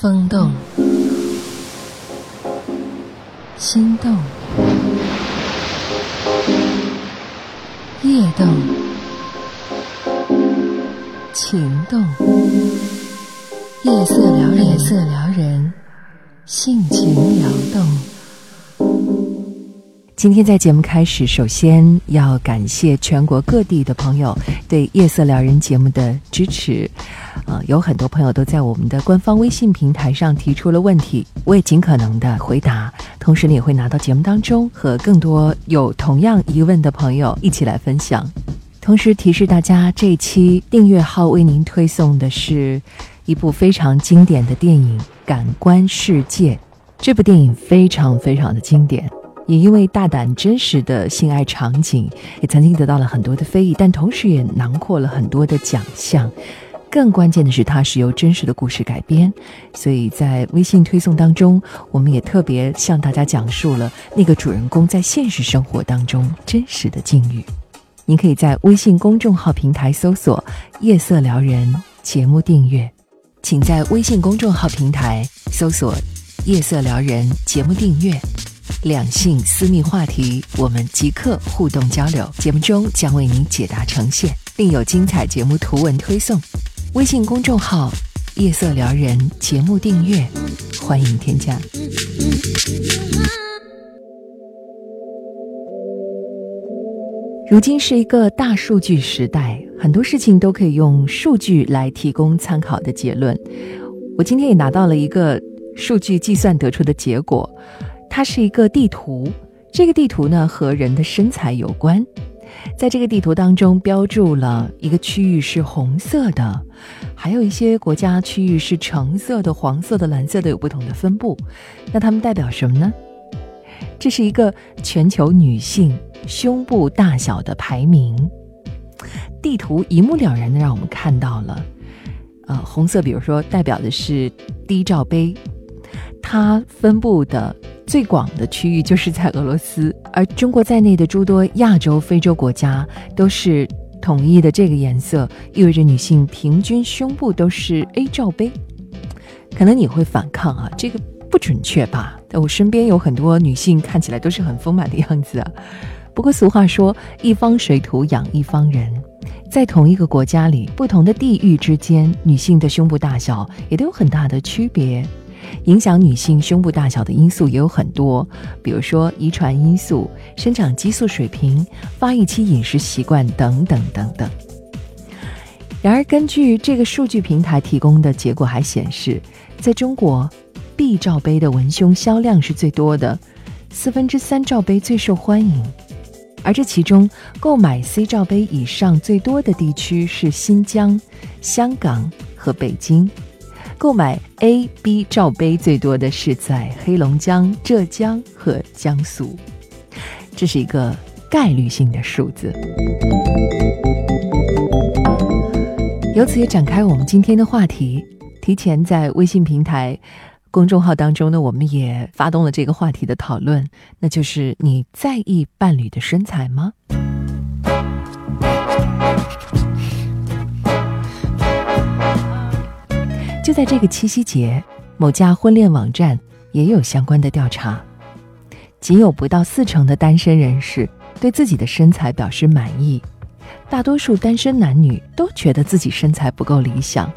风动，心动，夜动，情动，夜色撩人，夜色撩人，性情撩动。今天在节目开始，首先要感谢全国各地的朋友对《夜色撩人》节目的支持。呃，有很多朋友都在我们的官方微信平台上提出了问题，我也尽可能的回答。同时，你也会拿到节目当中和更多有同样疑问的朋友一起来分享。同时提示大家，这期订阅号为您推送的是一部非常经典的电影《感官世界》。这部电影非常非常的经典。也因为大胆真实的性爱场景，也曾经得到了很多的非议，但同时也囊括了很多的奖项。更关键的是，它是由真实的故事改编，所以在微信推送当中，我们也特别向大家讲述了那个主人公在现实生活当中真实的境遇。您可以在微信公众号平台搜索“夜色撩人”节目订阅，请在微信公众号平台搜索“夜色撩人”节目订阅。两性私密话题，我们即刻互动交流。节目中将为您解答呈现，另有精彩节目图文推送。微信公众号“夜色撩人”节目订阅，欢迎添加。如今是一个大数据时代，很多事情都可以用数据来提供参考的结论。我今天也拿到了一个数据计算得出的结果。它是一个地图，这个地图呢和人的身材有关，在这个地图当中标注了一个区域是红色的，还有一些国家区域是橙色的、黄色的、蓝色的，有不同的分布。那它们代表什么呢？这是一个全球女性胸部大小的排名。地图一目了然的让我们看到了，呃，红色，比如说代表的是低罩杯，它分布的。最广的区域就是在俄罗斯，而中国在内的诸多亚洲、非洲国家都是统一的这个颜色，意味着女性平均胸部都是 A 罩杯。可能你会反抗啊，这个不准确吧？我身边有很多女性看起来都是很丰满的样子啊。不过俗话说，一方水土养一方人，在同一个国家里，不同的地域之间，女性的胸部大小也都有很大的区别。影响女性胸部大小的因素也有很多，比如说遗传因素、生长激素水平、发育期饮食习惯等等等等。然而，根据这个数据平台提供的结果还显示，在中国，B 罩杯的文胸销量是最多的，四分之三罩杯最受欢迎，而这其中购买 C 罩杯以上最多的地区是新疆、香港和北京。购买 A、B 罩杯最多的是在黑龙江、浙江和江苏，这是一个概率性的数字。由此也展开我们今天的话题。提前在微信平台公众号当中呢，我们也发动了这个话题的讨论，那就是你在意伴侣的身材吗？就在这个七夕节，某家婚恋网站也有相关的调查，仅有不到四成的单身人士对自己的身材表示满意，大多数单身男女都觉得自己身材不够理想，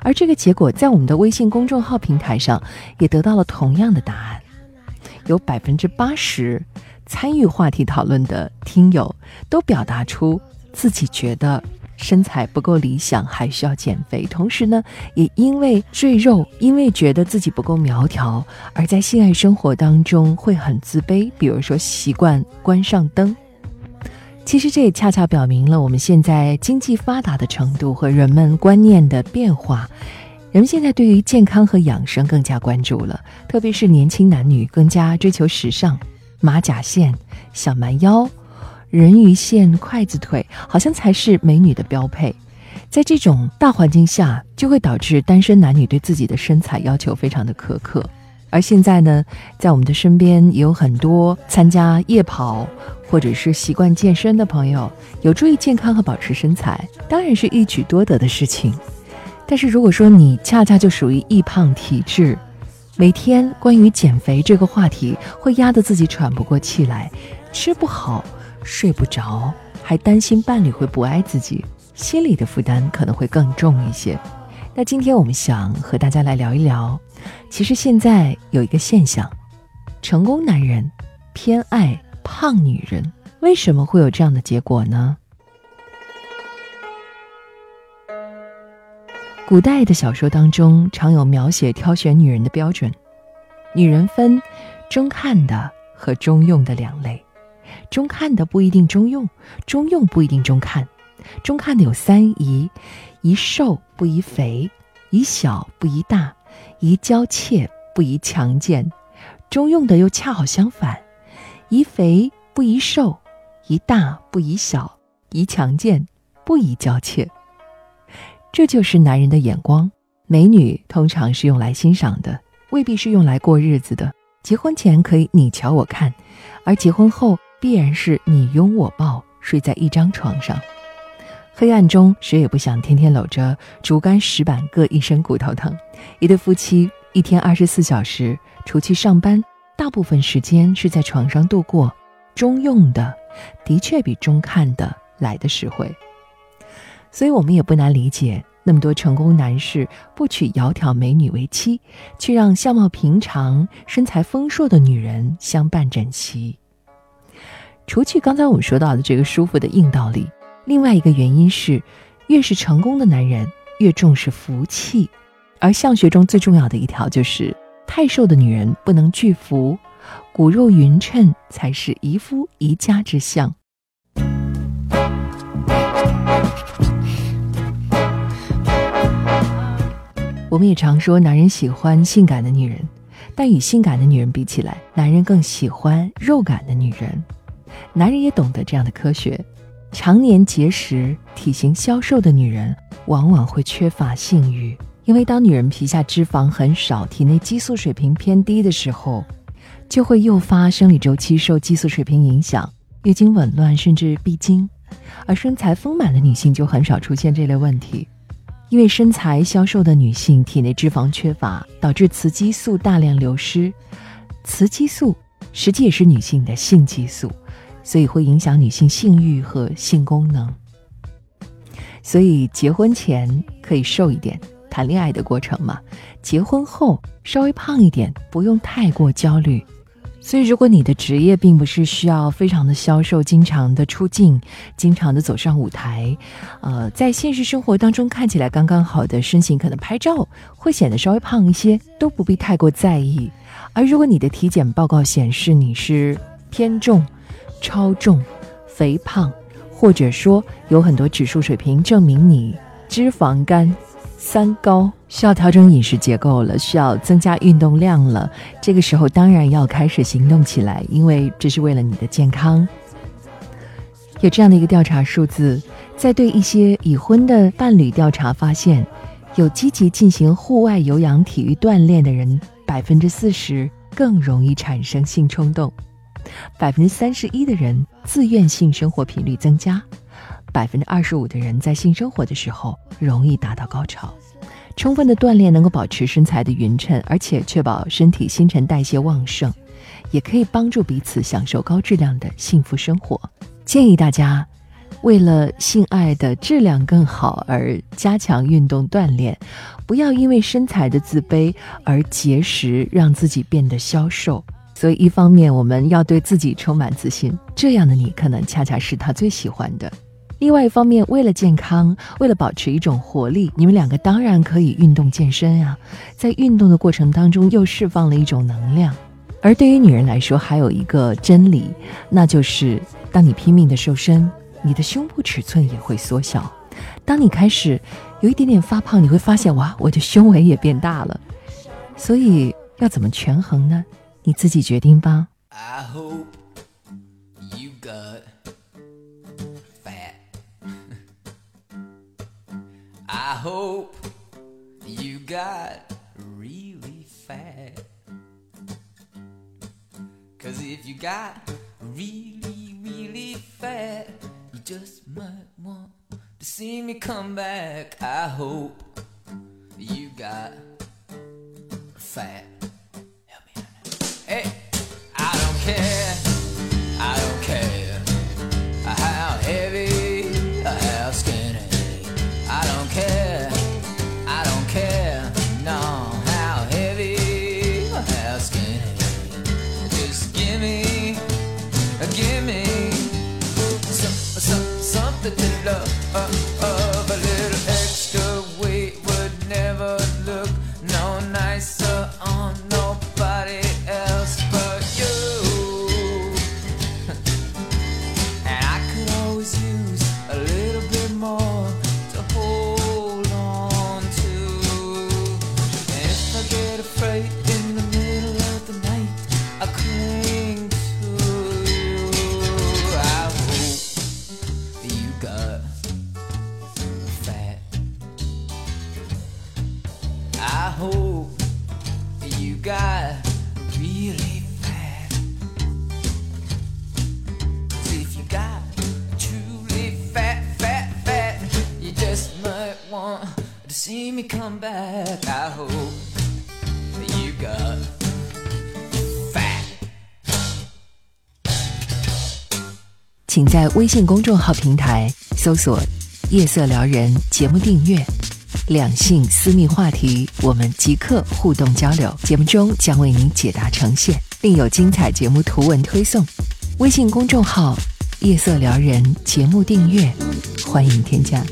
而这个结果在我们的微信公众号平台上也得到了同样的答案，有百分之八十参与话题讨论的听友都表达出自己觉得。身材不够理想，还需要减肥。同时呢，也因为赘肉，因为觉得自己不够苗条，而在性爱生活当中会很自卑。比如说，习惯关上灯。其实这也恰恰表明了我们现在经济发达的程度和人们观念的变化。人们现在对于健康和养生更加关注了，特别是年轻男女更加追求时尚，马甲线、小蛮腰。人鱼线、筷子腿，好像才是美女的标配。在这种大环境下，就会导致单身男女对自己的身材要求非常的苛刻。而现在呢，在我们的身边也有很多参加夜跑或者是习惯健身的朋友，有助于健康和保持身材，当然是一举多得的事情。但是如果说你恰恰就属于易胖体质，每天关于减肥这个话题会压得自己喘不过气来，吃不好，睡不着，还担心伴侣会不爱自己，心里的负担可能会更重一些。那今天我们想和大家来聊一聊，其实现在有一个现象，成功男人偏爱胖女人，为什么会有这样的结果呢？古代的小说当中常有描写挑选女人的标准，女人分中看的和中用的两类，中看的不一定中用，中用不一定中看。中看的有三宜：宜瘦不宜肥，宜小不宜大，宜娇怯不宜强健。中用的又恰好相反：宜肥不宜瘦，宜大不宜小，宜强健不宜娇怯。这就是男人的眼光，美女通常是用来欣赏的，未必是用来过日子的。结婚前可以你瞧我看，而结婚后必然是你拥我抱，睡在一张床上。黑暗中，谁也不想天天搂着竹竿石板，各一身骨头疼。一对夫妻一天二十四小时，除去上班，大部分时间是在床上度过。中用的，的确比中看的来的实惠。所以我们也不难理解，那么多成功男士不娶窈窕美女为妻，却让相貌平常、身材丰硕的女人相伴枕席。除去刚才我们说到的这个舒服的硬道理，另外一个原因是，越是成功的男人越重视福气，而相学中最重要的一条就是，太瘦的女人不能拒福，骨肉匀称才是宜夫宜家之相。我们也常说，男人喜欢性感的女人，但与性感的女人比起来，男人更喜欢肉感的女人。男人也懂得这样的科学，常年节食、体型消瘦的女人，往往会缺乏性欲，因为当女人皮下脂肪很少、体内激素水平偏低的时候，就会诱发生理周期受激素水平影响，月经紊乱甚至闭经。而身材丰满的女性就很少出现这类问题。因为身材消瘦的女性体内脂肪缺乏，导致雌激素大量流失。雌激素实际也是女性的性激素，所以会影响女性性欲和性功能。所以结婚前可以瘦一点，谈恋爱的过程嘛；结婚后稍微胖一点，不用太过焦虑。所以，如果你的职业并不是需要非常的消瘦、经常的出镜、经常的走上舞台，呃，在现实生活当中看起来刚刚好的身形，可能拍照会显得稍微胖一些，都不必太过在意。而如果你的体检报告显示你是偏重、超重、肥胖，或者说有很多指数水平证明你脂肪肝。三高需要调整饮食结构了，需要增加运动量了。这个时候当然要开始行动起来，因为这是为了你的健康。有这样的一个调查数字，在对一些已婚的伴侣调查发现，有积极进行户外有氧体育锻炼的人，百分之四十更容易产生性冲动，百分之三十一的人自愿性生活频率增加。百分之二十五的人在性生活的时候容易达到高潮。充分的锻炼能够保持身材的匀称，而且确保身体新陈代谢旺盛，也可以帮助彼此享受高质量的幸福生活。建议大家，为了性爱的质量更好而加强运动锻炼，不要因为身材的自卑而节食，让自己变得消瘦。所以，一方面我们要对自己充满自信，这样的你可能恰恰是他最喜欢的。另外一方面，为了健康，为了保持一种活力，你们两个当然可以运动健身呀。在运动的过程当中，又释放了一种能量。而对于女人来说，还有一个真理，那就是当你拼命的瘦身，你的胸部尺寸也会缩小。当你开始有一点点发胖，你会发现哇，我的胸围也变大了。所以要怎么权衡呢？你自己决定吧。I hope you got really fat. Cause if you got really, really fat, you just might want to see me come back. I hope got fat. Hope you got really fat. If you got truly fat, fat, fat, you just might want to see me come back. I hope you got fat. 请在微信公众号平台搜索“夜色撩人”节目订阅，两性私密话题，我们即刻互动交流。节目中将为您解答呈现，并有精彩节目图文推送。微信公众号“夜色撩人”节目订阅，欢迎添加。